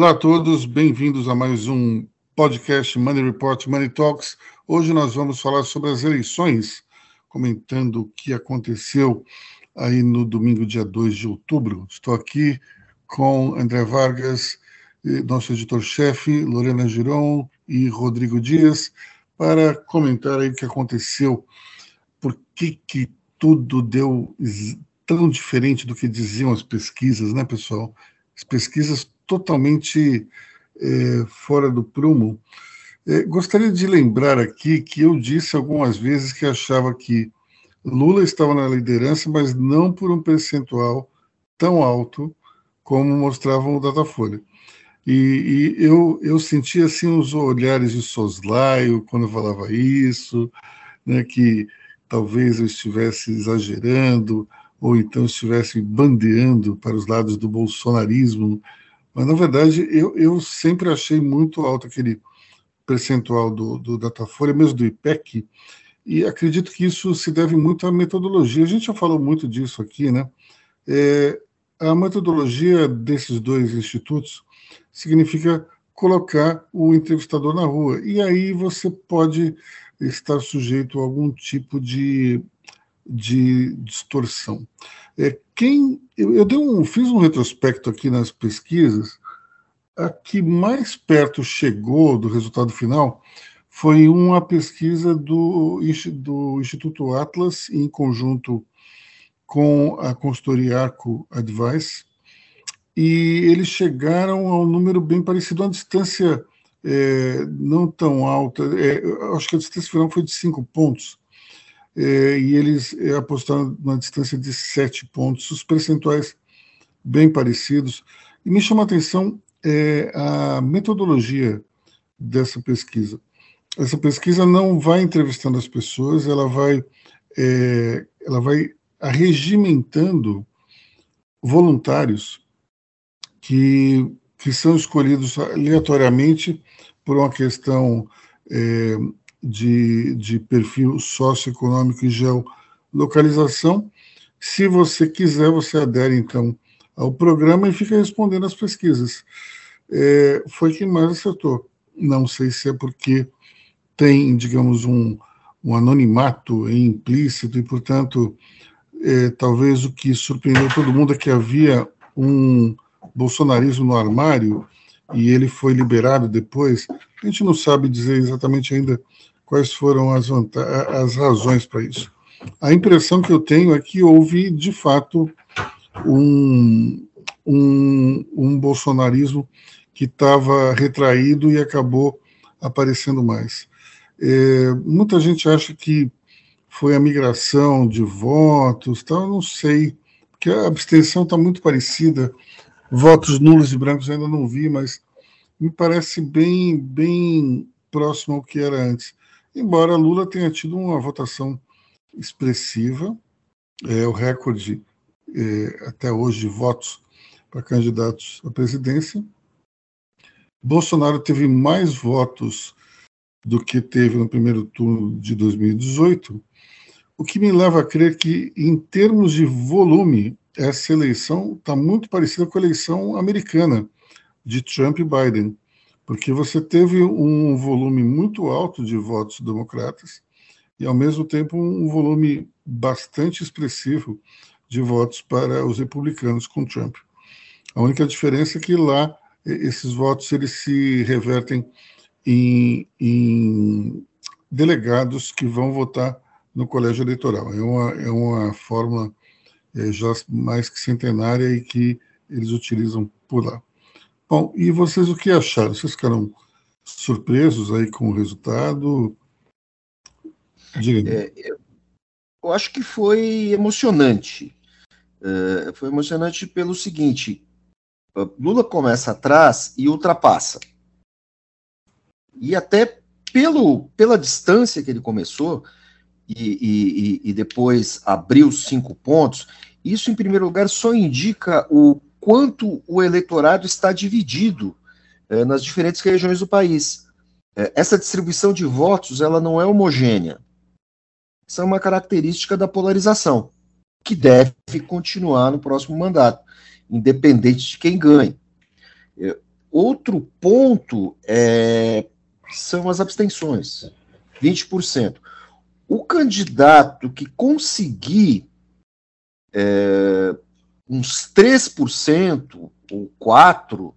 Olá a todos, bem-vindos a mais um podcast Money Report Money Talks. Hoje nós vamos falar sobre as eleições, comentando o que aconteceu aí no domingo, dia 2 de outubro. Estou aqui com André Vargas, nosso editor-chefe, Lorena Giron e Rodrigo Dias, para comentar aí o que aconteceu, por que, que tudo deu tão diferente do que diziam as pesquisas, né, pessoal? As pesquisas totalmente é, fora do prumo. É, gostaria de lembrar aqui que eu disse algumas vezes que achava que Lula estava na liderança, mas não por um percentual tão alto como mostravam o Datafolha. E, e eu, eu sentia assim os olhares de soslaio quando eu falava isso, né, que talvez eu estivesse exagerando, ou então estivesse bandeando para os lados do bolsonarismo, mas, na verdade, eu, eu sempre achei muito alto aquele percentual do, do Datafolha, mesmo do IPEC, e acredito que isso se deve muito à metodologia. A gente já falou muito disso aqui, né? É, a metodologia desses dois institutos significa colocar o entrevistador na rua, e aí você pode estar sujeito a algum tipo de, de distorção. É, quem eu, eu dei um, fiz um retrospecto aqui nas pesquisas. A que mais perto chegou do resultado final foi uma pesquisa do, do Instituto Atlas, em conjunto com a consultoria Arco Advice, e eles chegaram a um número bem parecido, uma distância é, não tão alta, é, acho que a distância final foi de cinco pontos, é, e eles é, apostaram na distância de sete pontos, os percentuais bem parecidos. E me chama a atenção é, a metodologia dessa pesquisa. Essa pesquisa não vai entrevistando as pessoas, ela vai, é, ela vai arregimentando voluntários que, que são escolhidos aleatoriamente por uma questão é, de, de perfil socioeconômico e geolocalização. Se você quiser, você adere, então, ao programa e fica respondendo as pesquisas. É, foi quem mais acertou. Não sei se é porque tem, digamos, um, um anonimato implícito e, portanto, é, talvez o que surpreendeu todo mundo é que havia um bolsonarismo no armário e ele foi liberado depois. A gente não sabe dizer exatamente ainda quais foram as, as razões para isso. A impressão que eu tenho é que houve, de fato, um, um, um bolsonarismo que estava retraído e acabou aparecendo mais. É, muita gente acha que foi a migração de votos, tal, não sei, porque a abstenção está muito parecida, votos nulos e brancos ainda não vi, mas me parece bem, bem próximo ao que era antes embora Lula tenha tido uma votação expressiva, é o recorde é, até hoje de votos para candidatos à presidência. Bolsonaro teve mais votos do que teve no primeiro turno de 2018, o que me leva a crer que, em termos de volume, essa eleição está muito parecida com a eleição americana de Trump e Biden porque você teve um volume muito alto de votos democratas e, ao mesmo tempo, um volume bastante expressivo de votos para os republicanos com Trump. A única diferença é que lá esses votos eles se revertem em, em delegados que vão votar no colégio eleitoral. É uma, é uma fórmula é, já mais que centenária e que eles utilizam por lá. Bom, e vocês o que acharam? Vocês ficaram surpresos aí com o resultado? Diga. É, eu acho que foi emocionante. É, foi emocionante pelo seguinte: Lula começa atrás e ultrapassa. E até pelo, pela distância que ele começou, e, e, e depois abriu cinco pontos, isso, em primeiro lugar, só indica o quanto o eleitorado está dividido é, nas diferentes regiões do país. É, essa distribuição de votos ela não é homogênea. Isso é uma característica da polarização, que deve continuar no próximo mandato, independente de quem ganhe. É, outro ponto são as abstenções, 20%. O candidato que conseguir uns 3% ou 4%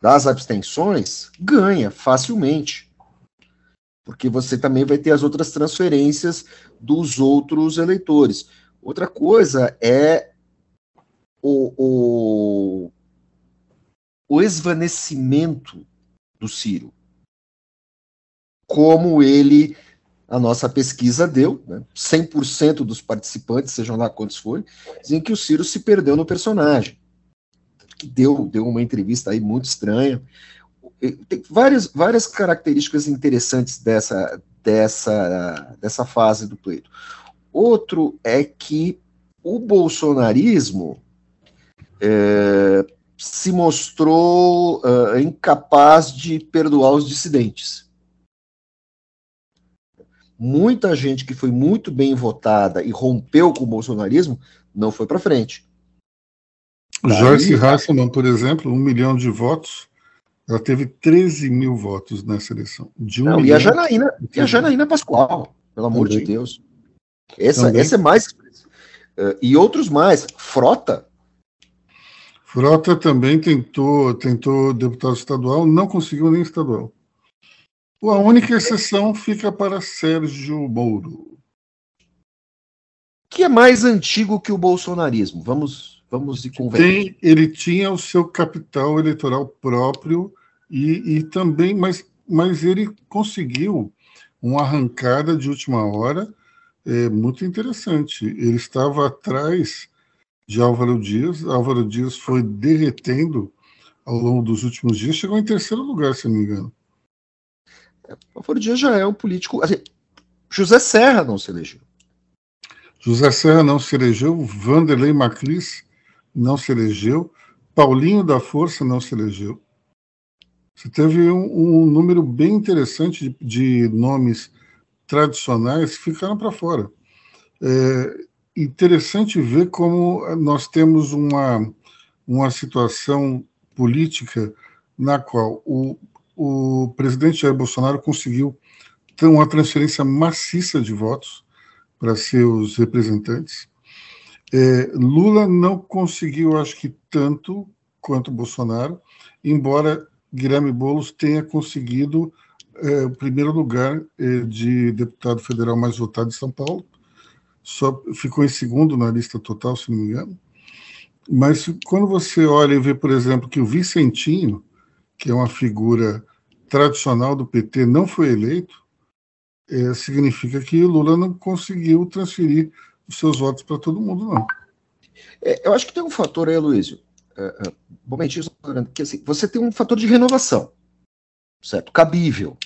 das abstenções ganha facilmente. Porque você também vai ter as outras transferências dos outros eleitores. Outra coisa é o, o, o esvanecimento do Ciro. Como ele, a nossa pesquisa deu, né, 100% dos participantes, sejam lá quantos forem, dizem que o Ciro se perdeu no personagem. Que deu, deu uma entrevista aí muito estranha. Tem várias, várias características interessantes dessa, dessa, dessa fase do pleito. Outro é que o bolsonarismo é, se mostrou uh, incapaz de perdoar os dissidentes. Muita gente que foi muito bem votada e rompeu com o bolsonarismo não foi para frente. Daí, Joyce Hasselman, por exemplo, um milhão de votos, ela teve 13 mil votos nessa eleição. De um não, e, a Janaína, e a Janaína Pascoal, pelo amor Também. de Deus. Essa, essa é mais. Uh, e outros mais. Frota, Frota também tentou, tentou deputado estadual, não conseguiu nem estadual. A única exceção fica para Sérgio Moro. Que é mais antigo que o bolsonarismo. Vamos, vamos de conversa. ele tinha o seu capital eleitoral próprio e, e também, mas, mas ele conseguiu uma arrancada de última hora é, muito interessante. Ele estava atrás de Álvaro Dias. Álvaro Dias foi derretendo ao longo dos últimos dias, chegou em terceiro lugar, se não me engano. Álvaro Dias já é um político. Assim, José Serra não se elegeu. José Serra não se elegeu, Vanderlei Macris não se elegeu, Paulinho da Força não se elegeu. Você teve um, um número bem interessante de, de, nomes tradicionais que ficaram para fora. É, interessante ver como nós temos uma, uma situação política na qual o, o presidente Jair Bolsonaro conseguiu uma transferência maciça de votos para seus representantes. É, Lula não conseguiu, acho que tanto quanto Bolsonaro, embora Guilherme Boulos tenha conseguido é, o primeiro lugar é, de deputado federal mais votado de São Paulo, só ficou em segundo na lista total, se não me engano. Mas quando você olha e vê, por exemplo, que o Vicentinho, que é uma figura tradicional do PT, não foi eleito, é, significa que o Lula não conseguiu transferir os seus votos para todo mundo, não. É, eu acho que tem um fator aí, Luísio, é, é, que assim, você tem um fator de renovação, certo? Cabível.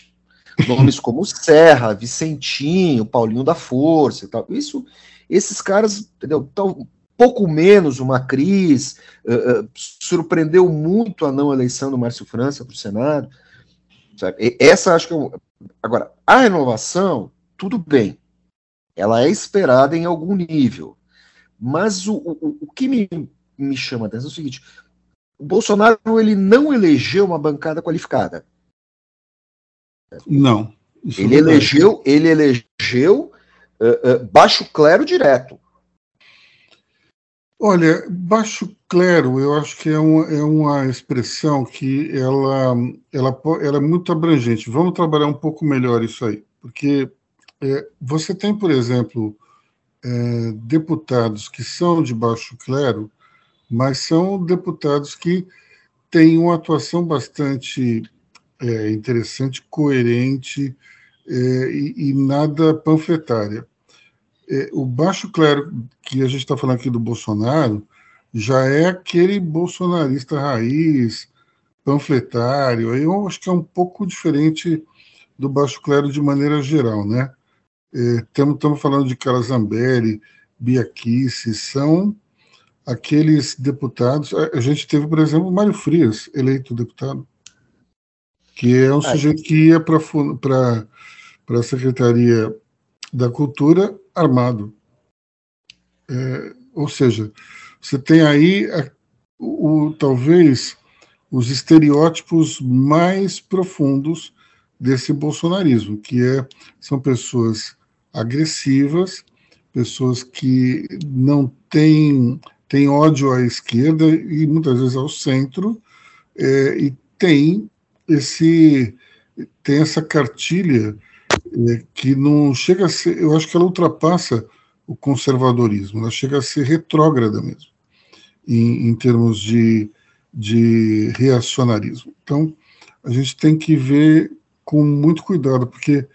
Nomes como Serra, Vicentinho, Paulinho da Força e tal. Isso, esses caras, entendeu? Tão, pouco menos uma Cris, uh, uh, surpreendeu muito a não eleição do Márcio França para o Senado. Essa acho que é Agora, a renovação, tudo bem. Ela é esperada em algum nível. Mas o, o, o que me, me chama a atenção é o seguinte: o Bolsonaro ele não elegeu uma bancada qualificada. Não. Ele elegeu, ele elegeu uh, uh, baixo clero direto. Olha, baixo clero, eu acho que é uma, é uma expressão que ela, ela, ela é muito abrangente. Vamos trabalhar um pouco melhor isso aí, porque é, você tem, por exemplo, é, deputados que são de baixo clero, mas são deputados que têm uma atuação bastante é, interessante, coerente é, e, e, nada panfletária. É, o baixo clero que a gente está falando aqui do Bolsonaro já é aquele bolsonarista raiz, panfletário. Eu acho que é um pouco diferente do baixo clero de maneira geral, né? Estamos é, falando de Calazambelli, Bia Kicis, são aqueles deputados. A, a gente teve, por exemplo, Mário Frias, eleito deputado que é um ah, sujeito que ia para a Secretaria da Cultura armado. É, ou seja, você tem aí a, o, talvez os estereótipos mais profundos desse bolsonarismo, que é, são pessoas agressivas, pessoas que não têm, têm ódio à esquerda e muitas vezes ao centro, é, e tem esse tem essa cartilha é, que não chega a ser, eu acho que ela ultrapassa o conservadorismo, ela chega a ser retrógrada mesmo, em, em termos de, de reacionarismo. Então, a gente tem que ver com muito cuidado, porque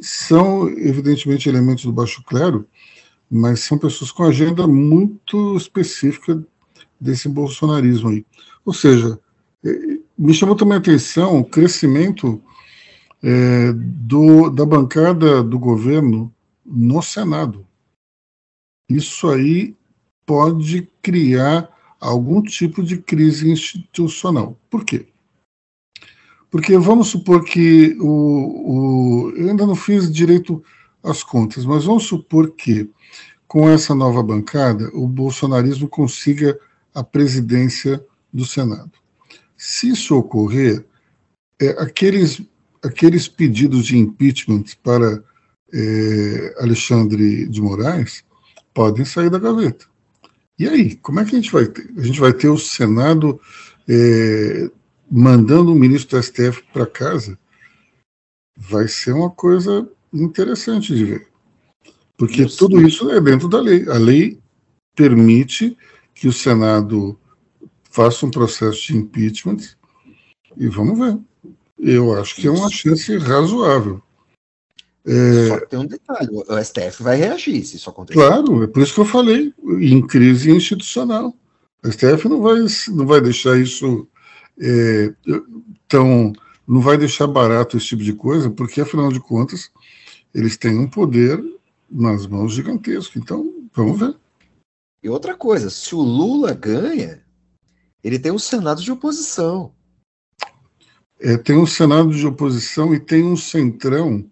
são, evidentemente, elementos do baixo clero, mas são pessoas com agenda muito específica desse bolsonarismo aí. Ou seja, é, me chamou também a atenção o crescimento é, do, da bancada do governo no Senado. Isso aí pode criar algum tipo de crise institucional. Por quê? Porque vamos supor que o, o, eu ainda não fiz direito as contas, mas vamos supor que com essa nova bancada o bolsonarismo consiga a presidência do Senado. Se isso ocorrer, é, aqueles, aqueles pedidos de impeachment para é, Alexandre de Moraes podem sair da gaveta. E aí, como é que a gente vai ter? A gente vai ter o Senado é, mandando o ministro do STF para casa? Vai ser uma coisa interessante de ver. Porque isso. tudo isso é dentro da lei. A lei permite que o Senado faça um processo de impeachment e vamos ver. Eu acho que é uma chance razoável. É... Só que tem um detalhe: o STF vai reagir se isso acontecer. Claro, é por isso que eu falei, em crise institucional. O STF não vai, não vai deixar isso é, tão. não vai deixar barato esse tipo de coisa, porque, afinal de contas, eles têm um poder nas mãos gigantesco. Então, vamos ver. E outra coisa, se o Lula ganha, ele tem um Senado de oposição. É, tem um Senado de oposição e tem um centrão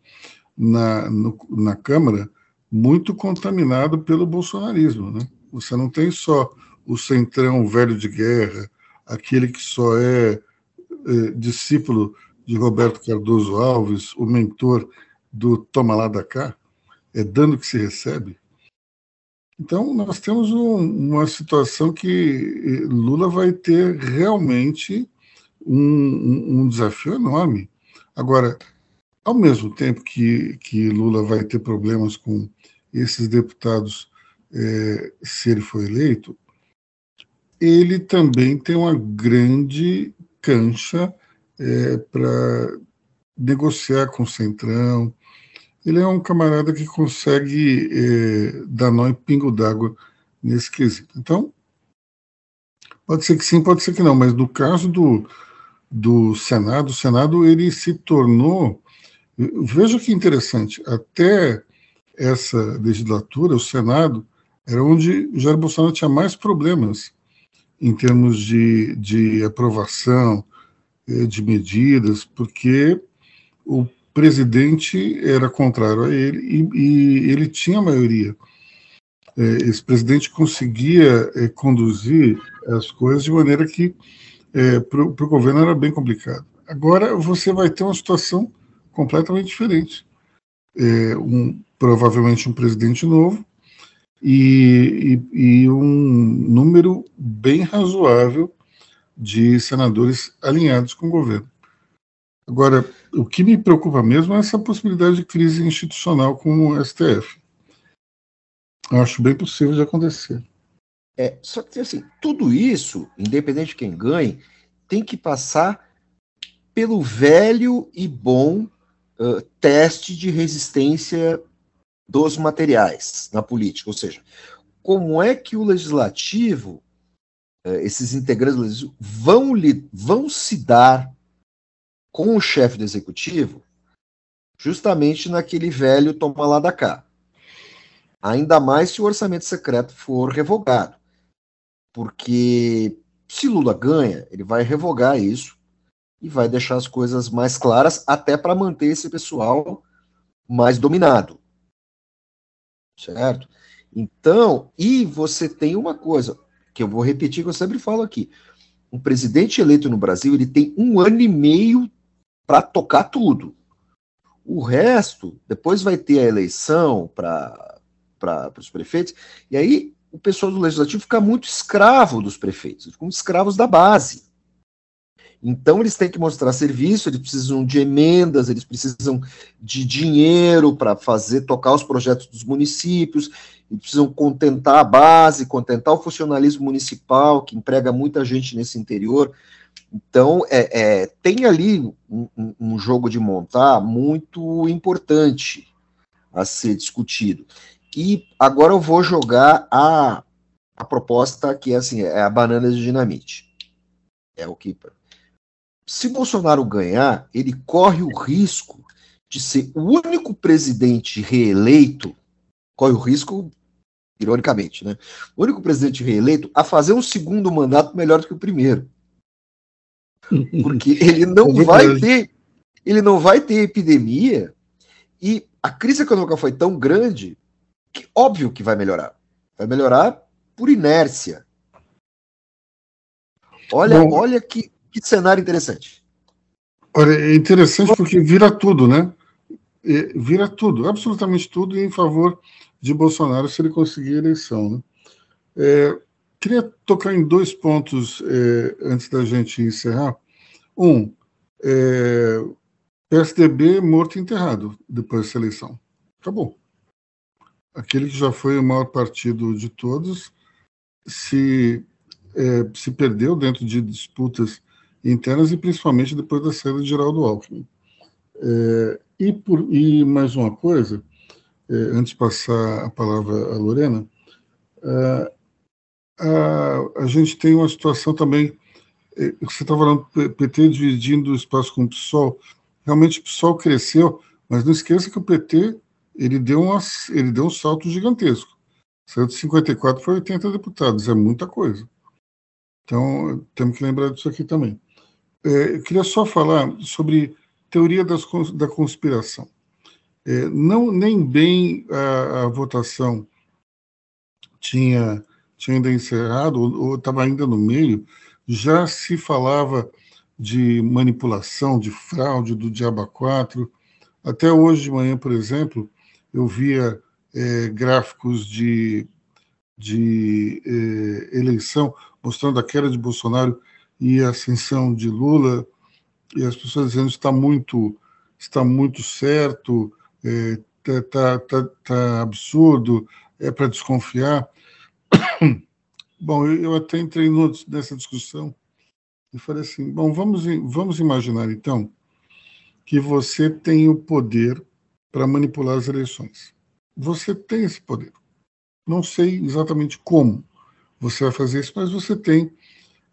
na, no, na Câmara muito contaminado pelo bolsonarismo. Né? Você não tem só o centrão velho de guerra, aquele que só é, é discípulo de Roberto Cardoso Alves, o mentor do Toma lá da cá, é dano que se recebe. Então, nós temos um, uma situação que eh, Lula vai ter realmente um, um, desafio enorme. Agora, ao mesmo tempo que, que Lula vai ter problemas com esses deputados é, se ele for eleito, ele também tem uma grande cancha é, para negociar com o Centrão, ele é um camarada que consegue é, dar nó em pingo d'água nesse quesito. Então, pode ser que sim, pode ser que não, mas no caso do, do Senado, o Senado ele se tornou. Veja que interessante, até essa legislatura, o Senado era onde Jair Bolsonaro tinha mais problemas em termos de, de aprovação eh, de medidas, porque o presidente era contrário a ele e, e ele tinha maioria. É, esse presidente conseguia é, conduzir as coisas de maneira que é, para o governo era bem complicado. Agora você vai ter uma situação completamente diferente. É, um, provavelmente um presidente novo e, e, e um número bem razoável de senadores alinhados com o governo. Agora, o que me preocupa mesmo é essa possibilidade de crise institucional com o STF. Acho bem possível de acontecer. É, só que assim, tudo isso, independente de quem ganhe, tem que passar pelo velho e bom uh, teste de resistência dos materiais na política. Ou seja, como é que o legislativo, uh, esses integrantes do legislativo, vão, vão se dar com o chefe do executivo justamente naquele velho toma lá da cá. Ainda mais se o orçamento secreto for revogado. Porque se Lula ganha, ele vai revogar isso e vai deixar as coisas mais claras, até para manter esse pessoal mais dominado. Certo? Então, e você tem uma coisa que eu vou repetir que eu sempre falo aqui. um presidente eleito no Brasil ele tem um ano e meio para tocar tudo. O resto, depois vai ter a eleição para os prefeitos, e aí o pessoal do legislativo fica muito escravo dos prefeitos, ficam escravos da base. Então eles têm que mostrar serviço, eles precisam de emendas, eles precisam de dinheiro para fazer tocar os projetos dos municípios, eles precisam contentar a base, contentar o funcionalismo municipal, que emprega muita gente nesse interior. Então é, é tem ali um, um jogo de montar muito importante a ser discutido. E agora eu vou jogar a, a proposta que é assim, é a banana de dinamite. É o que se Bolsonaro ganhar, ele corre o risco de ser o único presidente reeleito, corre o risco, ironicamente, né? O único presidente reeleito a fazer um segundo mandato melhor do que o primeiro. Porque ele não é vai ter, ele não vai ter epidemia e a crise econômica foi tão grande que óbvio que vai melhorar. Vai melhorar por inércia. Olha, Bom, olha que que cenário interessante. Olha, é interessante porque vira tudo, né? Vira tudo, absolutamente tudo em favor de Bolsonaro se ele conseguir a eleição. Né? É, queria tocar em dois pontos é, antes da gente encerrar. Um, é, PSDB morto e enterrado depois dessa eleição. Acabou. Aquele que já foi o maior partido de todos se, é, se perdeu dentro de disputas internas e principalmente depois da saída de Geraldo Alckmin. É, e, por, e mais uma coisa, é, antes de passar a palavra à Lorena, é, a, a gente tem uma situação também, é, você está falando PT dividindo o espaço com o PSOL, realmente o PSOL cresceu, mas não esqueça que o PT ele deu, uma, ele deu um salto gigantesco. Saiu de 54 para 80 deputados, é muita coisa. Então, temos que lembrar disso aqui também. É, eu queria só falar sobre teoria das, da conspiração. É, não nem bem a, a, votação tinha, tinha ainda encerrado, ou estava ainda no meio, já se falava de manipulação, de fraude, do Diaba 4. Até hoje de manhã, por exemplo, eu via é, gráficos de, de é, eleição mostrando a queda de Bolsonaro e a ascensão de Lula, e as pessoas dizendo está muito, está muito certo, está é, tá, tá, tá absurdo, é para desconfiar. Bom, eu, eu até entrei nessa discussão e falei assim: bom, vamos, vamos imaginar então que você tem o poder para manipular as eleições. Você tem esse poder. Não sei exatamente como você vai fazer isso, mas você tem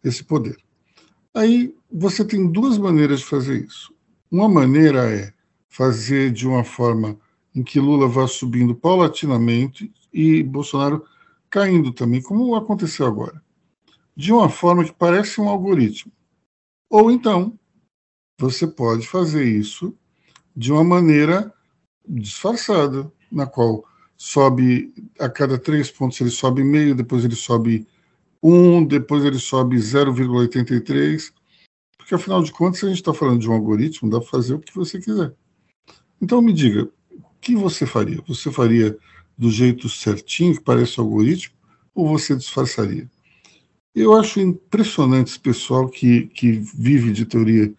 esse poder. Aí você tem duas maneiras de fazer isso. Uma maneira é fazer de uma forma em que Lula vá subindo paulatinamente e Bolsonaro caindo também, como aconteceu agora. De uma forma que parece um algoritmo. Ou então, você pode fazer isso de uma maneira disfarçada, na qual sobe a cada três pontos ele sobe meio, depois ele sobe 1, depois ele sobe 0,83, porque afinal de contas, a gente está falando de um algoritmo, dá para fazer o que você quiser. Então me diga, o que você faria? Você faria do jeito certinho, que parece algoritmo, ou você disfarçaria? Eu acho impressionante esse pessoal que, que vive de teoria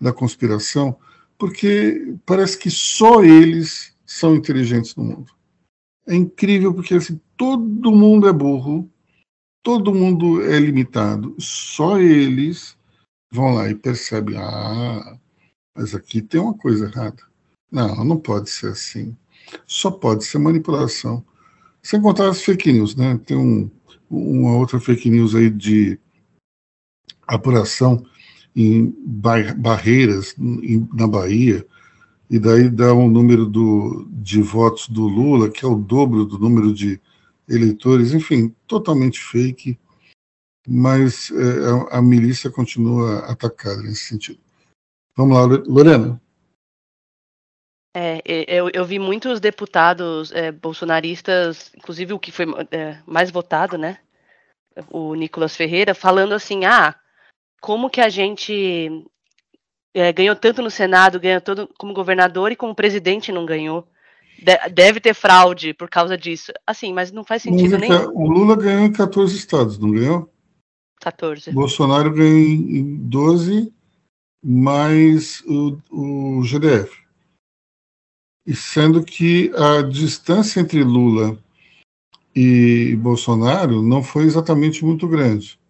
da conspiração, porque parece que só eles são inteligentes no mundo. É incrível porque assim, todo mundo é burro, todo mundo é limitado, só eles vão lá e percebem, ah, mas aqui tem uma coisa errada. Não, não pode ser assim. Só pode ser manipulação. Sem contar as fake news, né? Tem um, uma outra fake news aí de apuração em barreiras em, na Bahia, e daí dá um número do, de votos do Lula, que é o dobro do número de eleitores, enfim, totalmente fake, mas é, a, a, milícia continua atacada nesse sentido. Vamos lá, Lorena. É, eu, eu vi muitos deputados é, bolsonaristas, inclusive o que foi é, mais votado, né? O Nicolas Ferreira, falando assim: ah, como que a gente é, ganhou tanto no Senado, ganhou todo como governador e como presidente não ganhou. De, deve ter fraude por causa disso. Assim, mas não faz sentido nenhum. O Lula ganhou em 14 estados, não ganhou? 14. Bolsonaro ganhou em 12, mais o, o GDF. E sendo que a distância entre Lula e Bolsonaro não foi exatamente muito grande.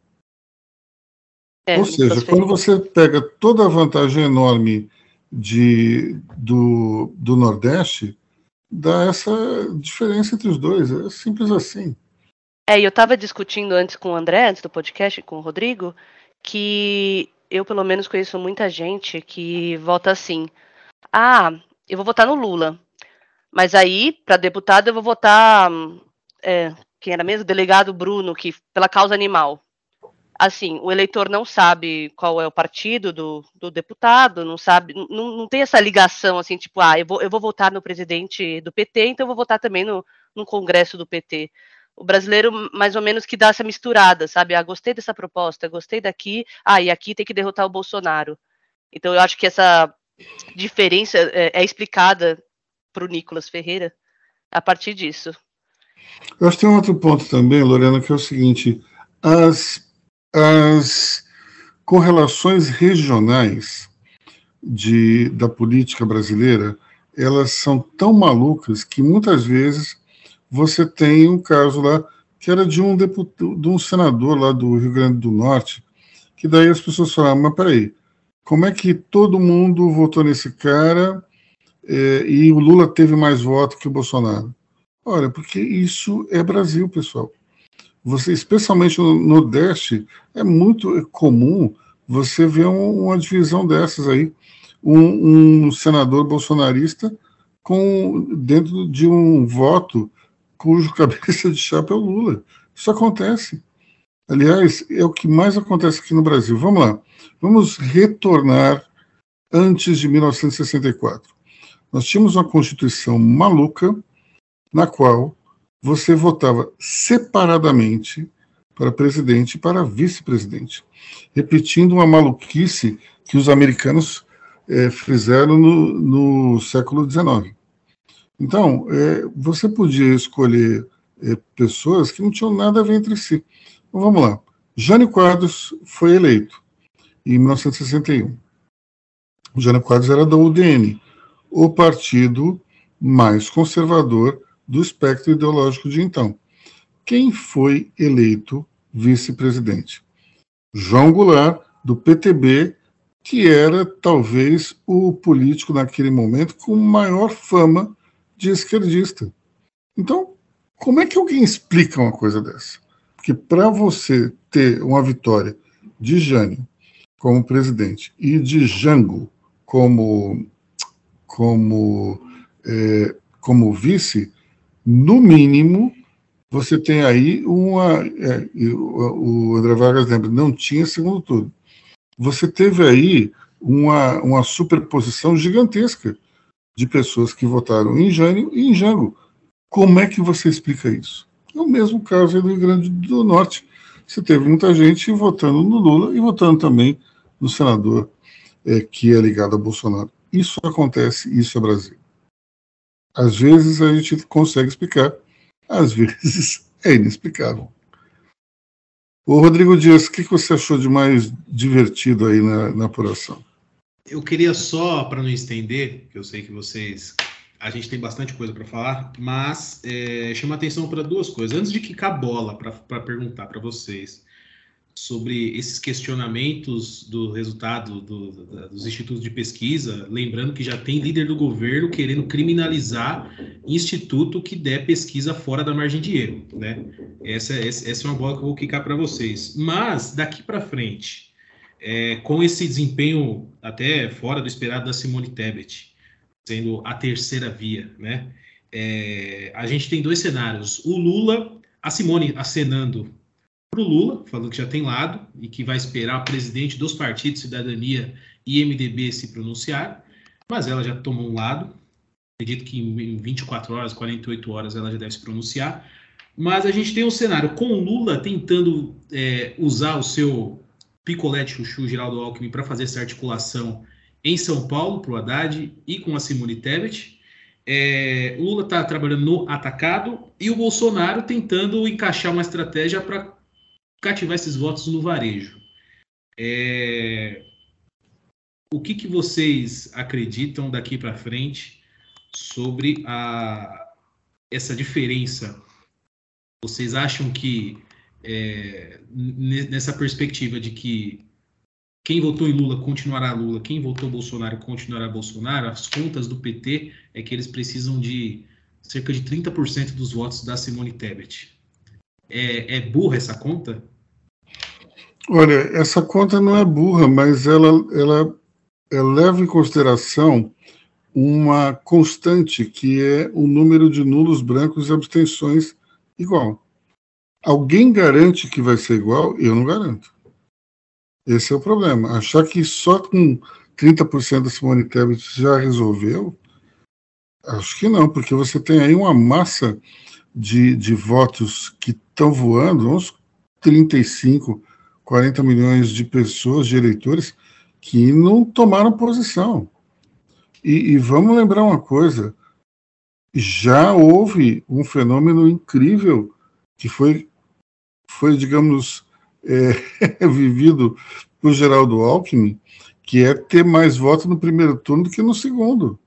É, Ou seja, quando você pega toda a vantagem enorme de, do, do Nordeste, dá essa diferença entre os dois. É simples assim. É, e eu estava discutindo antes com o André, antes do podcast, com o Rodrigo, que eu, pelo menos, conheço muita gente que vota assim. Ah, eu vou votar no Lula. Mas aí, para deputado, eu vou votar. É, quem era mesmo? Delegado Bruno, que pela causa animal. Assim, o eleitor não sabe qual é o partido do, do deputado, não sabe, não, não tem essa ligação assim, tipo, ah, eu vou, eu vou votar no presidente do PT, então eu vou votar também no, no congresso do PT o brasileiro mais ou menos que dá essa misturada, sabe? Ah, gostei dessa proposta, gostei daqui, ah, e aqui tem que derrotar o Bolsonaro. Então eu acho que essa diferença é, é explicada para o Nicolas Ferreira a partir disso. Eu acho que tem um outro ponto também, Lorena, que é o seguinte: as, as correlações regionais de, da política brasileira elas são tão malucas que muitas vezes você tem um caso lá que era de um deputado, de um senador lá do Rio Grande do Norte, que daí as pessoas falaram, mas peraí, como é que todo mundo votou nesse cara é, e o Lula teve mais votos que o Bolsonaro? Olha, porque isso é Brasil, pessoal. Você, especialmente no Nordeste, é muito comum você ver um, uma divisão dessas aí. Um, um senador bolsonarista com dentro de um voto cujo cabeça de chapa é o Lula. Isso acontece. Aliás, é o que mais acontece aqui no Brasil. Vamos lá. Vamos retornar antes de 1964. Nós tínhamos uma Constituição maluca, na qual você votava separadamente para presidente e para vice-presidente, repetindo uma maluquice que os americanos é, fizeram no, no século XIX. Então, é, você podia escolher é, pessoas que não tinham nada a ver entre si. Então, vamos lá. Jânio Quadros foi eleito em 1961. O Jânio Quadros era da UDN, o partido mais conservador do espectro ideológico de então. Quem foi eleito vice-presidente? João Goulart, do PTB, que era talvez o político naquele momento com maior fama de esquerdista. Então, como é que alguém explica uma coisa dessa? Porque para você ter uma vitória de Jânio como presidente e de Jango como como é, como vice, no mínimo você tem aí uma é, o, André Vargas lembra não tinha segundo turno. Você teve aí uma, uma superposição gigantesca de pessoas que votaram em Jânio e em Jango. Como é que você explica isso? É o mesmo caso do Rio Grande do Norte. Você teve muita gente votando no Lula e votando também no senador é, que é ligado a Bolsonaro. Isso acontece, isso é Brasil. Às vezes a gente consegue explicar, às vezes é inexplicável. Ô Rodrigo Dias, o que você achou de mais divertido aí na, na apuração? Eu queria só, para não estender, que eu sei que vocês. A gente tem bastante coisa para falar, mas é, chama atenção para duas coisas. Antes de quicar a bola para perguntar para vocês sobre esses questionamentos do resultado do, do, dos institutos de pesquisa, lembrando que já tem líder do governo querendo criminalizar instituto que der pesquisa fora da margem de erro, né? Essa, essa, essa é uma bola que eu vou quicar para vocês. Mas daqui para frente, é, com esse desempenho até fora do esperado da Simone Tebet, sendo a terceira via, né? É, a gente tem dois cenários: o Lula, a Simone acenando para o Lula, falando que já tem lado e que vai esperar o presidente dos partidos Cidadania e MDB se pronunciar, mas ela já tomou um lado. Acredito que em 24 horas, 48 horas ela já deve se pronunciar. Mas a gente tem um cenário com o Lula tentando é, usar o seu Picolé de Chuchu, Geraldo Alckmin, para fazer essa articulação em São Paulo para o Haddad e com a Simone Tebet. É, Lula está trabalhando no atacado e o Bolsonaro tentando encaixar uma estratégia para cativar esses votos no varejo. É, o que, que vocês acreditam daqui para frente sobre a, essa diferença? Vocês acham que é, nessa perspectiva de que quem votou em Lula continuará Lula, quem votou Bolsonaro continuará Bolsonaro, as contas do PT é que eles precisam de cerca de 30% dos votos da Simone Tebet. É, é burra essa conta? Olha, essa conta não é burra, mas ela, ela, ela leva em consideração uma constante que é o número de nulos brancos e abstenções igual. Alguém garante que vai ser igual? Eu não garanto. Esse é o problema. Achar que só com 30% da Simone Tebet já resolveu, acho que não, porque você tem aí uma massa de, de votos que estão voando, uns 35, 40 milhões de pessoas, de eleitores, que não tomaram posição. E, e vamos lembrar uma coisa: já houve um fenômeno incrível que foi, foi digamos, é, vivido por Geraldo Alckmin, que é ter mais votos no primeiro turno do que no segundo.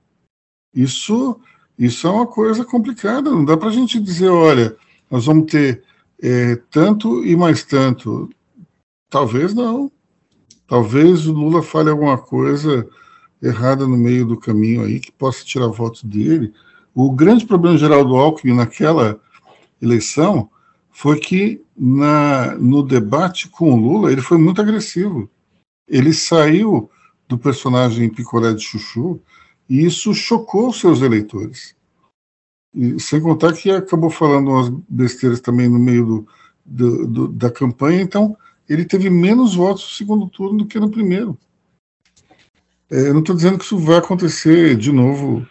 Isso, isso é uma coisa complicada. Não dá para a gente dizer, olha, nós vamos ter é, tanto e mais tanto. Talvez não. Talvez o Lula fale alguma coisa errada no meio do caminho aí que possa tirar votos dele. O grande problema geral do Alckmin naquela eleição foi que na, no debate com o Lula ele foi muito agressivo. Ele saiu do personagem Picolé de Chuchu e isso chocou seus eleitores. E, sem contar que acabou falando umas besteiras também no meio do, do, do, da campanha, então ele teve menos votos no segundo turno do que no primeiro. É, eu não estou dizendo que isso vai acontecer de novo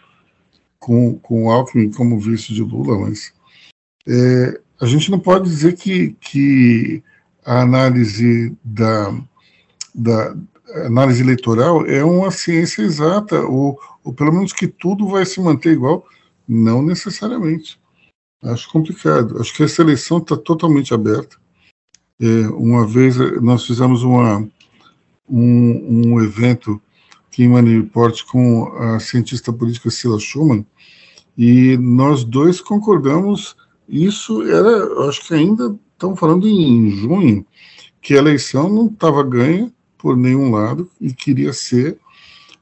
com, com o Alckmin como vice de Lula, mas é, a gente não pode dizer que, que a análise da, da análise eleitoral é uma ciência exata, ou, ou pelo menos que tudo vai se manter igual, não necessariamente. Acho complicado. Acho que essa eleição está totalmente aberta. É, uma vez nós fizemos uma, um, um evento aqui em Money Report com a cientista política Sila Schumann, e nós dois concordamos, isso era, acho que ainda estamos falando em junho, que a eleição não estava ganha por nenhum lado e queria ser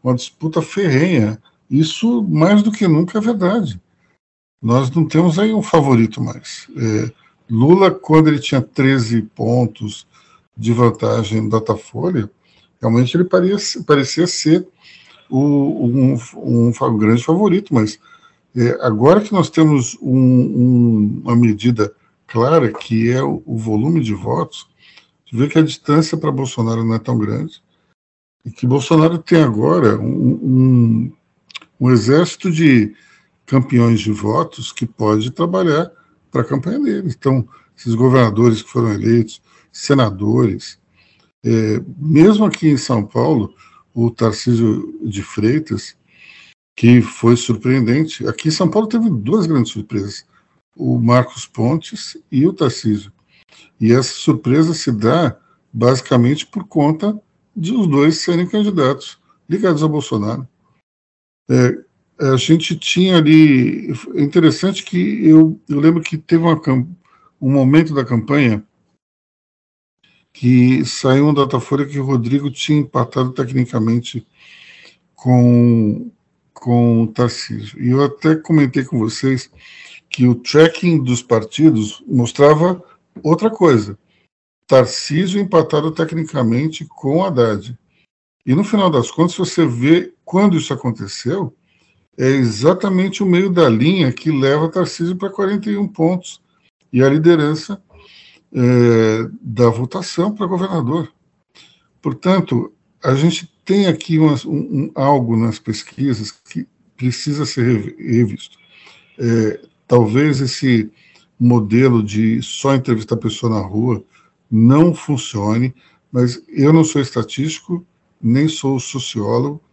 uma disputa ferrenha. Isso, mais do que nunca, é verdade. Nós não temos aí um favorito mais. É, Lula, quando ele tinha 13 pontos de vantagem no Datafolha, realmente ele parecia, parecia ser o, um, um, um, grande favorito, mas é, agora que nós temos um, uma medida clara, que é o, o volume de votos, você vê que a distância para Bolsonaro não é tão grande, e que Bolsonaro tem agora um, um exército de campeões de votos que pode trabalhar para a campanha dele. Então, esses governadores que foram eleitos, senadores, é, mesmo aqui em São Paulo, o Tarcísio de Freitas, que foi surpreendente. Aqui em São Paulo teve duas grandes surpresas: o Marcos Pontes e o Tarcísio. E essa surpresa se dá basicamente por conta de os dois serem candidatos ligados a Bolsonaro. É, a gente tinha ali. É interessante que eu, eu lembro que teve uma, um momento da campanha que saiu um Datafolha que o Rodrigo tinha empatado tecnicamente com, com o Tarcísio. E eu até comentei com vocês que o tracking dos partidos mostrava outra coisa. Tarcísio empatado tecnicamente com Haddad. E no final das contas, você vê quando isso aconteceu, é exatamente o meio da linha que leva Tarcísio para 41 pontos. E a liderança é, da votação para governador. Portanto, a gente tem aqui um, um, algo nas pesquisas que precisa ser revisto. É, talvez esse modelo de só entrevistar a pessoa na rua não funcione. Mas eu não sou estatístico, nem sou sociólogo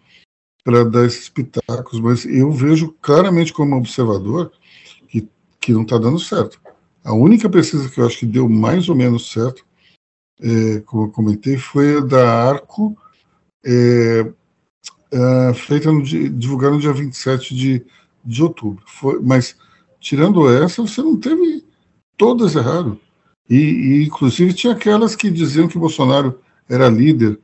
para dar esses pitacos, mas eu vejo claramente como observador que, que não está dando certo. A única pesquisa que eu acho que deu mais ou menos certo, é, como eu comentei, foi a da Arco, é, é, feita no, divulgada no dia 27 de, de outubro. Foi, mas, tirando essa, você não teve todas errado. E, e, inclusive, tinha aquelas que diziam que Bolsonaro era líder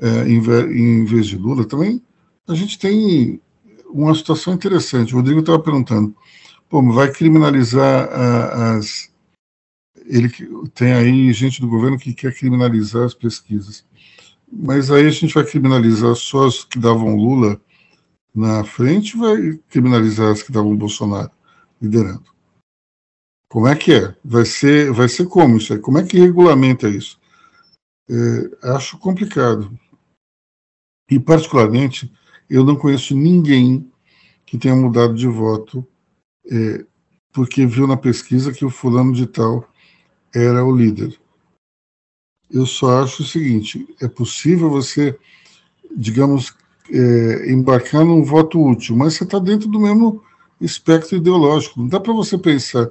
é, em, em vez de Lula. Também a gente tem uma situação interessante. O Rodrigo estava perguntando, pô, vai criminalizar a, as. Ele tem aí gente do governo que quer criminalizar as pesquisas. Mas aí a gente vai criminalizar só as que davam Lula na frente, vai criminalizar as que davam Bolsonaro liderando. Como é que é? Vai ser, vai ser como isso aí? Como é que regulamenta isso? É, acho complicado. E, particularmente, eu não conheço ninguém que tenha mudado de voto é, porque viu na pesquisa que o fulano de tal era o líder. Eu só acho o seguinte: é possível você, digamos, é, embarcar num voto útil, mas você está dentro do mesmo espectro ideológico. Não dá para você pensar,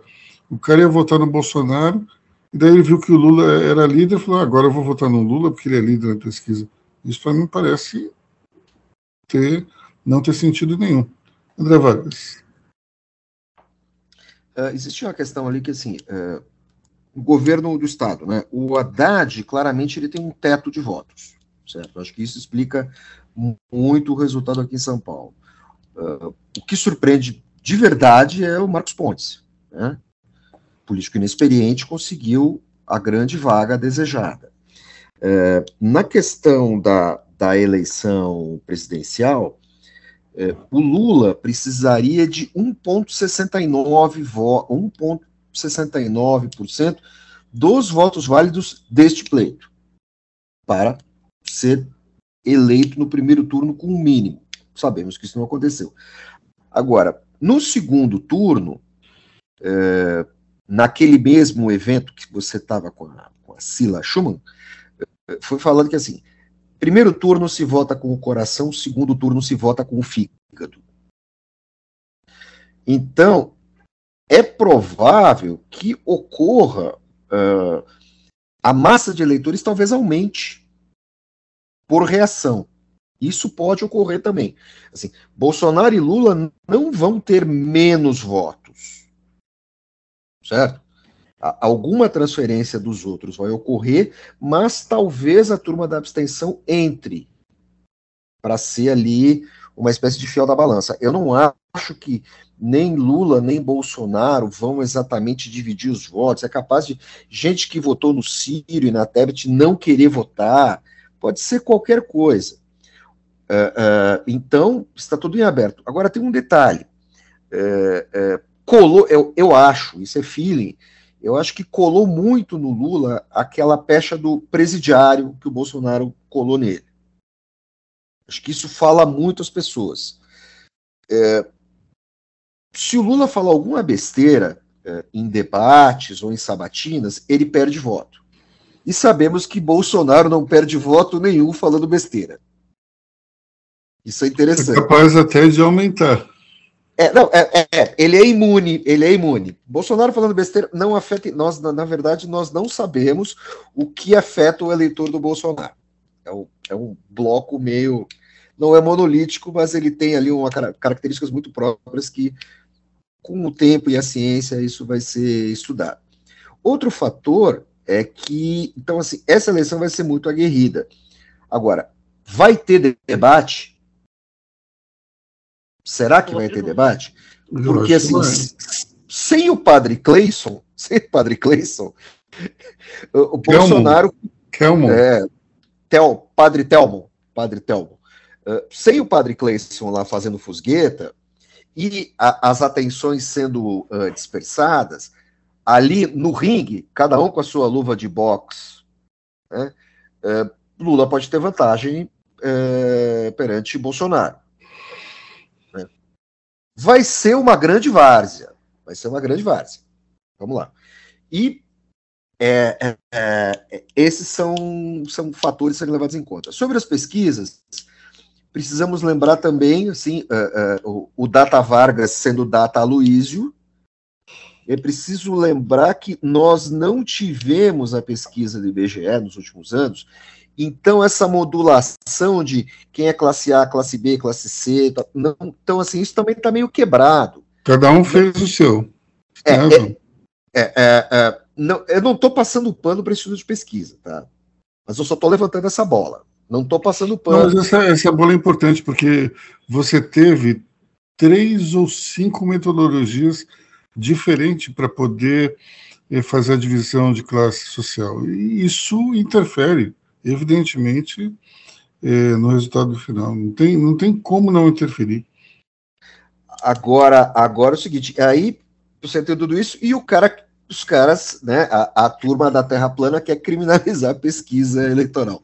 o cara ia votar no Bolsonaro, e daí ele viu que o Lula era líder e falou: ah, agora eu vou votar no Lula porque ele é líder na pesquisa. Isso para mim parece ter, não ter sentido nenhum. André Vargas. Uh, existe uma questão ali que, assim, uh, o governo do Estado, né? O Haddad, claramente, ele tem um teto de votos, certo? Acho que isso explica muito o resultado aqui em São Paulo. Uh, o que surpreende de verdade é o Marcos Pontes, né? Político inexperiente conseguiu a grande vaga desejada. Na questão da, da eleição presidencial, uh, o Lula precisaria de 1,69 votos 69% dos votos válidos deste pleito para ser eleito no primeiro turno com o um mínimo. Sabemos que isso não aconteceu. Agora, no segundo turno, é, naquele mesmo evento que você estava com, com, a Sila Schumann, é, foi falando que assim, primeiro turno se vota com o coração, segundo turno se vota com o fígado. Então, é provável que ocorra uh, a massa de eleitores talvez aumente por reação. Isso pode ocorrer também. Assim, Bolsonaro e Lula não vão ter menos votos, certo? Alguma transferência dos outros vai ocorrer, mas talvez a turma da abstenção entre para ser ali uma espécie de fiel da balança. Eu não acho que nem Lula nem Bolsonaro vão exatamente dividir os votos. É capaz de gente que votou no Ciro e na Tebet não querer votar. Pode ser qualquer coisa. Uh, uh, então, está tudo em aberto. Agora, tem um detalhe. Uh, eu, eu acho, isso é feeling, eu acho que colou muito no Lula aquela pecha do presidiário que o Bolsonaro colou nele. Acho que isso fala muito às pessoas. É, se o Lula falar alguma besteira é, em debates ou em sabatinas, ele perde voto. E sabemos que Bolsonaro não perde voto nenhum falando besteira. Isso é interessante. É capaz até de aumentar. É, não, é, é, é, ele é imune, ele é imune. Bolsonaro falando besteira não afeta, nós, na, na, verdade, nós não sabemos o que afeta o eleitor do Bolsonaro. É, o, é um bloco meio, não é monolítico, mas ele tem ali uma características muito próprias que com o tempo e a ciência isso vai ser estudado. Outro fator é que, então assim, essa eleição vai ser muito aguerrida. Agora, vai ter debate? Será que vai ter debate? Porque assim, sem o padre Cleison, sem o padre Cleison, o Bolsonaro Kelmo. É, Tel, padre Telmo, padre Telmo. Uh, sem o padre Cleison lá fazendo fusgueta, e a, as atenções sendo uh, dispersadas, ali no ringue, cada um com a sua luva de boxe, né, uh, Lula pode ter vantagem uh, perante Bolsonaro. Vai ser uma grande várzea. Vai ser uma grande várzea. Vamos lá. E é, é, é, esses são, são fatores a serem levados em conta. Sobre as pesquisas, precisamos lembrar também, assim, uh, uh, o, o, Data Vargas sendo Data Aloísio, é preciso lembrar que nós não tivemos a pesquisa do IBGE nos últimos anos, então essa modulação de quem é classe A, classe B, classe C, tá, não, então assim, isso também está meio quebrado. Cada um fez o seu. É, é, é, é, é, não, eu não estou passando pano para estudo de pesquisa, tá? Mas eu só estou levantando essa bola. Não estou passando pano. Não, mas essa, essa bola é importante, porque você teve três ou cinco metodologias diferentes para poder eh, fazer a divisão de classe social. E isso interfere, evidentemente, eh, no resultado final. Não tem, não tem como não interferir. Agora, agora é o seguinte, aí você tem tudo isso e o cara os caras, né, a, a turma da Terra plana quer criminalizar a pesquisa eleitoral.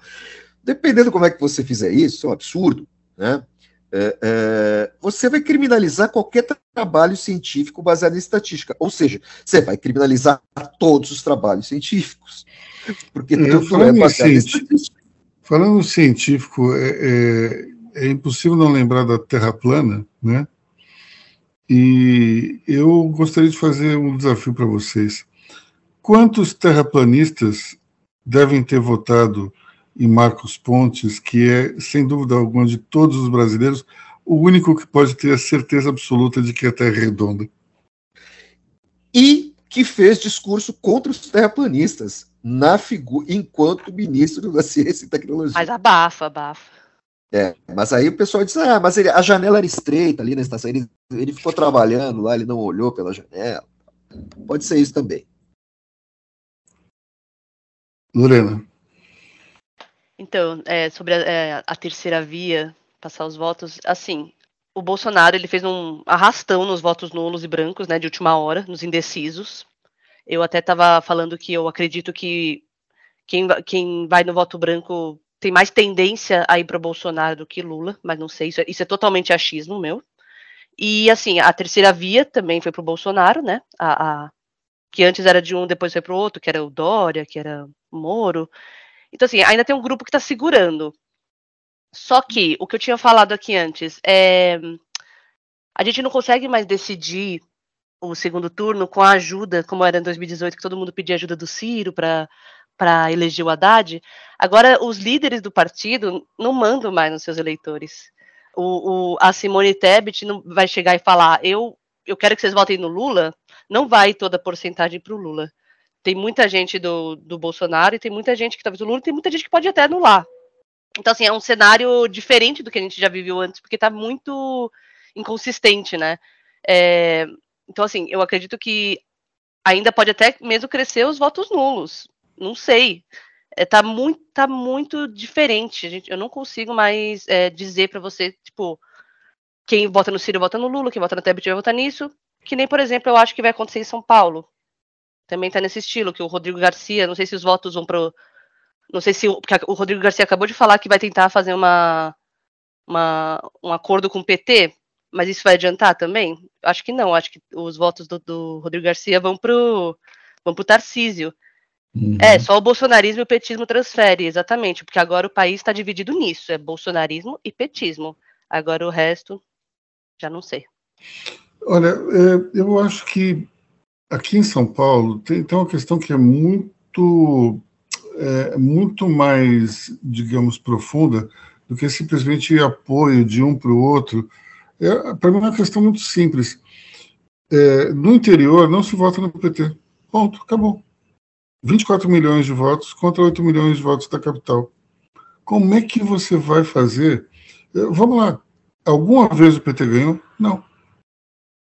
Dependendo como é que você fizer isso, é um absurdo, né? É, é, você vai criminalizar qualquer trabalho científico baseado em estatística. Ou seja, você vai criminalizar todos os trabalhos científicos. Porque é, tudo é baseado em estatística. Falando científico, é, é, é, impossível não lembrar da Terra plana, né? E eu gostaria de fazer um desafio para vocês. Quantos terraplanistas devem ter votado em Marcos Pontes, que é, sem dúvida alguma, de todos os brasileiros, o único que pode ter a certeza absoluta de que a Terra é redonda? E que fez discurso contra os terraplanistas na figura enquanto ministro da Ciência e Tecnologia. Mas abafa, abafa. É, mas aí o pessoal diz, ah, mas ele, a janela era estreita ali na estação, ele, ele ficou trabalhando lá, ele não olhou pela janela. Pode ser isso também. Lorena. Então, é, sobre a, é, a, terceira via, passar os votos, assim, o Bolsonaro ele fez um arrastão nos votos nulos e brancos, né, de última hora, nos indecisos. Eu até estava falando que eu acredito que quem, quem vai no voto branco tem mais tendência a ir para Bolsonaro do que Lula, mas não sei, isso é, isso é totalmente achismo meu. E assim, a terceira via também foi para o Bolsonaro, né? A, a, que antes era de um, depois foi para o outro, que era o Dória, que era o Moro. Então, assim, ainda tem um grupo que está segurando. Só que o que eu tinha falado aqui antes é. A gente não consegue mais decidir o segundo turno com a ajuda, como era em 2018, que todo mundo pedia ajuda do Ciro para para eleger o Haddad, agora os líderes do partido não mandam mais nos seus eleitores. O, o, a Simone Tebet não vai chegar e falar: eu, eu quero que vocês votem no Lula. Não vai toda a porcentagem para o Lula. Tem muita gente do, do Bolsonaro e tem muita gente que está do Lula tem muita gente que pode até anular. Então, assim, é um cenário diferente do que a gente já viveu antes, porque está muito inconsistente, né? É, então, assim, eu acredito que ainda pode até mesmo crescer os votos nulos não sei. É, tá, muito, tá muito diferente. Gente, eu não consigo mais é, dizer para você, tipo, quem vota no Ciro vota no Lula, quem vota no Tebet vai votar nisso. Que nem, por exemplo, eu acho que vai acontecer em São Paulo. Também tá nesse estilo, que o Rodrigo Garcia, não sei se os votos vão pro. Não sei se. Porque o Rodrigo Garcia acabou de falar que vai tentar fazer uma, uma, um acordo com o PT, mas isso vai adiantar também? Acho que não. Acho que os votos do, do Rodrigo Garcia vão pro, vão pro Tarcísio. Uhum. É, só o bolsonarismo e o petismo transfere, exatamente, porque agora o país está dividido nisso, é bolsonarismo e petismo. Agora o resto, já não sei. Olha, é, eu acho que aqui em São Paulo tem, tem uma questão que é muito, é, muito mais, digamos, profunda do que simplesmente apoio de um para o outro. É, para mim é uma questão muito simples. É, no interior não se vota no PT. Ponto, acabou. 24 milhões de votos contra 8 milhões de votos da capital. Como é que você vai fazer? Eh, vamos lá. Alguma vez o PT ganhou? Não.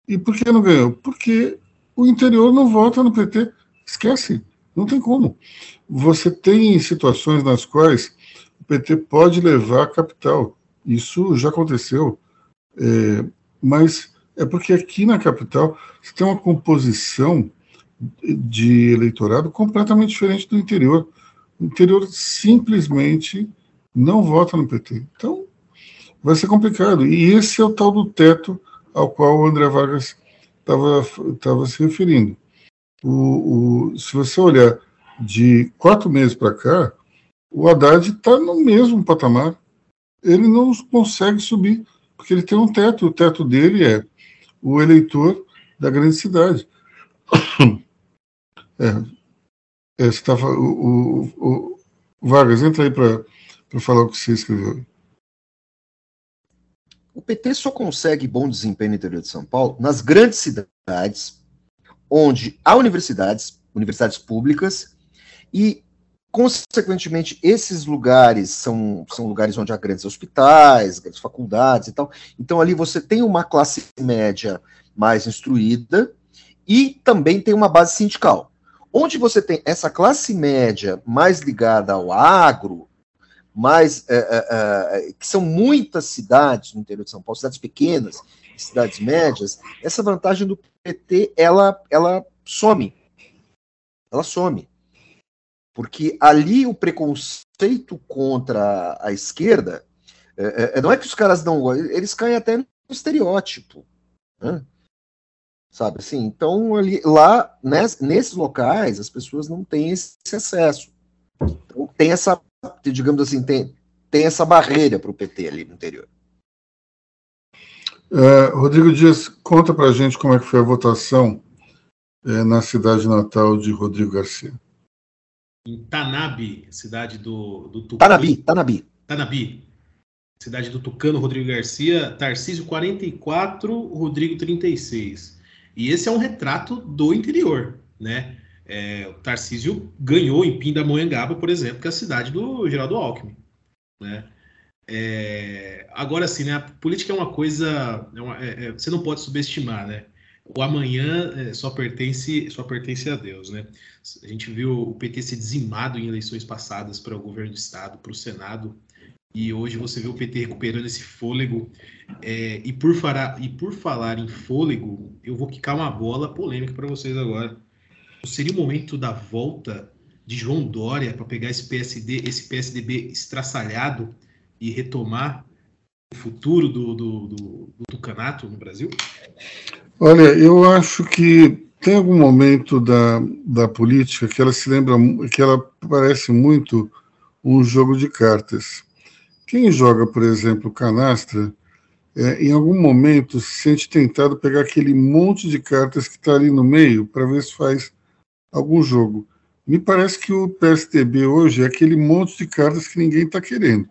E por que não ganhou? Porque o interior não vota no PT. Esquece. Não tem como. Você tem situações nas quais o PT pode levar a capital. Isso já aconteceu. É, mas é porque aqui na capital você tem uma composição de eleitorado completamente diferente do interior. O interior simplesmente não vota no PT. Então, vai ser complicado. E esse é o tal do teto ao qual o André Vargas estava se referindo. O, o, se você olhar de quatro meses para cá, o Haddad está no mesmo patamar. Ele não consegue subir, porque ele tem um teto. O teto dele é o eleitor da grande cidade. É, é, tá, o, o, o, Vargas, entra aí para falar o que você escreveu. O PT só consegue bom desempenho no interior de São Paulo nas grandes cidades, onde há universidades, universidades públicas, e, consequentemente, esses lugares são, são lugares onde há grandes hospitais, grandes faculdades e tal. Então, ali você tem uma classe média mais instruída e também tem uma base sindical. Onde você tem essa classe média mais ligada ao agro, mais é, é, é, que são muitas cidades no interior de São Paulo, cidades pequenas, cidades médias, essa vantagem do PT ela, ela some. Ela some. Porque ali o preconceito contra a esquerda é, é, não é que os caras não. Eles caem até no estereótipo. Né? Sabe assim? Então, ali, lá, nesses locais, as pessoas não têm esse acesso. Então, tem essa digamos assim, tem, tem essa barreira para o PT ali no interior. É, Rodrigo Dias, conta para gente como é que foi a votação é, na cidade natal de Rodrigo Garcia. Em Tanabe, cidade do, do Tucano. Tanabi, Tanabi. Tanabi, cidade do Tucano, Rodrigo Garcia, Tarcísio 44, Rodrigo 36. E esse é um retrato do interior, né? É, o Tarcísio ganhou em Pindamonhangaba, por exemplo, que é a cidade do Geraldo Alckmin. Né? É, agora, sim, né, a política é uma coisa. É uma, é, é você não pode subestimar, né? O amanhã é, só pertence, só pertence a Deus, né? A gente viu o PT ser dizimado em eleições passadas para o governo do estado, para o Senado, e hoje você vê o PT recuperando esse fôlego. É, e, por falar, e por falar em fôlego, eu vou quicar uma bola polêmica para vocês agora seria o momento da volta de João Dória para pegar esse PSD, esse PSDB estraçalhado e retomar o futuro do, do, do, do Tucanato no Brasil? Olha, eu acho que tem algum momento da, da política que ela se lembra, que ela parece muito um jogo de cartas. Quem joga, por exemplo, canastra, é, em algum momento se sente tentado pegar aquele monte de cartas que está ali no meio para ver se faz algum jogo. Me parece que o PSDB hoje é aquele monte de cartas que ninguém está querendo.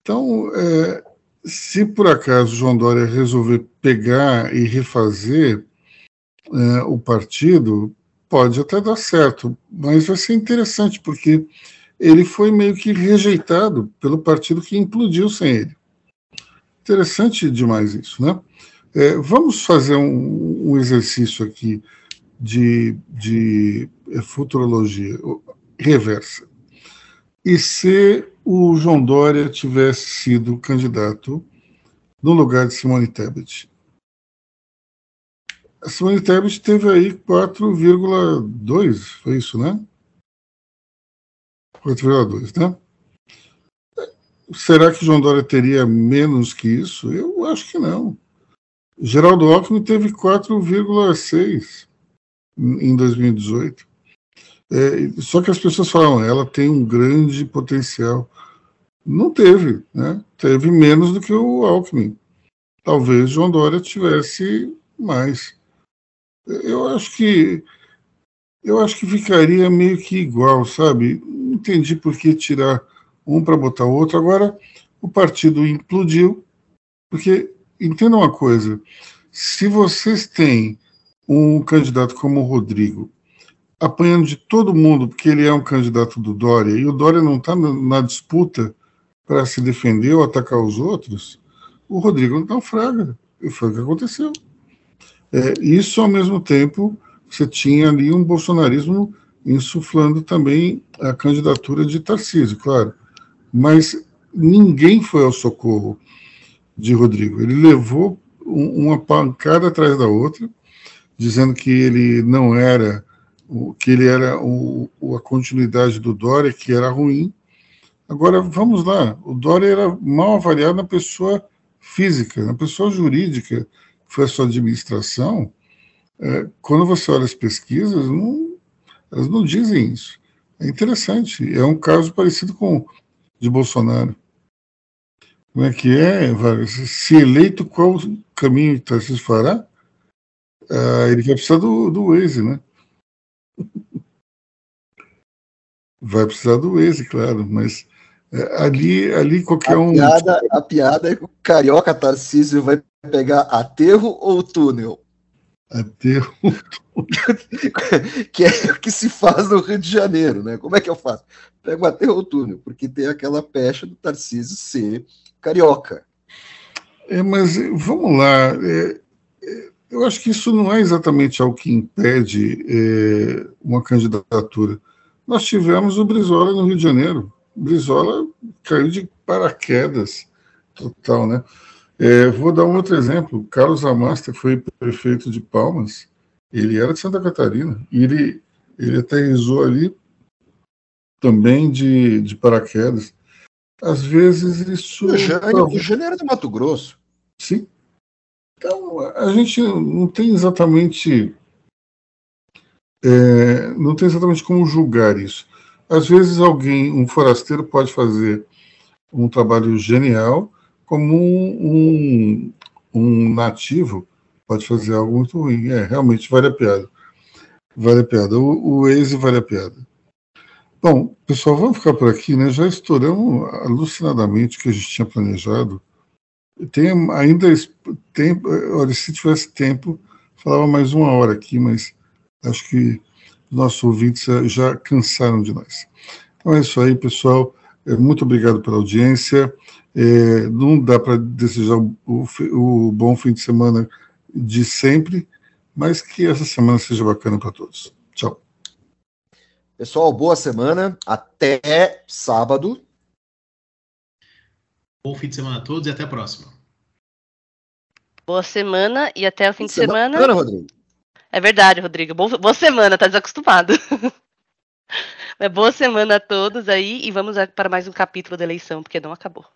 Então, é, se por acaso João Dória resolver pegar e refazer é, o partido, pode até dar certo, mas vai ser interessante, porque ele foi meio que rejeitado pelo partido que implodiu sem ele. Interessante demais isso, né? É, vamos fazer um, um exercício aqui de, de é, futurologia reversa. E se o João Dória tivesse sido candidato no lugar de Simone Tebet? A Simone Tebet teve aí 4,2, foi isso, né? 4,2, né? Será que João Dória teria menos que isso? Eu acho que não. Geraldo Alckmin teve 4,6 em 2018. É, só que as pessoas falam, ela tem um grande potencial. Não teve, né? Teve menos do que o Alckmin. Talvez João Dória tivesse mais. Eu acho que eu acho que ficaria meio que igual, sabe? Não entendi por que tirar um para botar outro. Agora o partido implodiu, porque entenda uma coisa: se vocês têm um candidato como o Rodrigo, apanhando de todo mundo, porque ele é um candidato do Dória, e o Dória não está na, disputa para se defender ou atacar os outros, o Rodrigo não naufraga. E foi o que aconteceu. É, isso, ao mesmo tempo, você tinha ali um bolsonarismo insuflando também a candidatura de Tarcísio, claro. Mas ninguém foi ao socorro de Rodrigo. Ele levou um, uma pancada atrás da outra, dizendo que ele não era, que ele era o, a continuidade do Dória, que era ruim. Agora, vamos lá, o Dória era mal avaliado na pessoa física, na pessoa jurídica, foi a sua administração. É, quando você olha as pesquisas, não, Elas não dizem isso. É interessante. É um caso parecido com de Bolsonaro. Como é que é, Se eleito, qual caminho Tarcísio fará? Ah, ele vai precisar do, do Waze, né? Vai precisar do Waze, claro, mas ali, ali qualquer a um. Piada, a piada é que o carioca Tarcísio vai pegar aterro ou túnel? Aterro. que é o que se faz no Rio de Janeiro, né? Como é que eu faço? Pego aterro ou túnel, porque tem aquela pecha do Tarcísio ser carioca. É, mas vamos lá. É, é, eu acho que isso não é exatamente algo que impede é, uma candidatura. Nós tivemos o Brizola no Rio de Janeiro. Brizola caiu de paraquedas total, né? É, vou dar um outro exemplo. Carlos Amasta foi prefeito de Palmas. Ele era de Santa Catarina e ele ele aterrizou ali também de, de paraquedas. Às vezes isso. O Jânio, era do Mato Grosso. Sim. Então, a gente não tem exatamente. É, não tem exatamente como julgar isso. Às vezes alguém, um forasteiro, pode fazer um trabalho genial, como um, um, um nativo pode fazer algo muito ruim. É, realmente vale a piada. Vale a piada. O, o Waze vale a piada. Bom, pessoal, vamos ficar por aqui, né? Já estouramos alucinadamente o que a gente tinha planejado. Tem ainda tempo, olha, se tivesse tempo, falava mais uma hora aqui, mas acho que nossos ouvintes já cansaram de nós. Então é isso aí, pessoal. É, muito obrigado pela audiência. É, não dá para desejar o, o, o, bom fim de semana de sempre, mas que essa semana seja bacana para todos. Tchau. Pessoal, boa semana. Até sábado. Bom fim de semana a todos e até a próxima. Boa semana e até o fim de semana. semana. Rodrigo. É verdade, Rodrigo. Boa semana, tá desacostumado. Mas boa semana a todos aí e vamos para mais um capítulo da eleição, porque não acabou.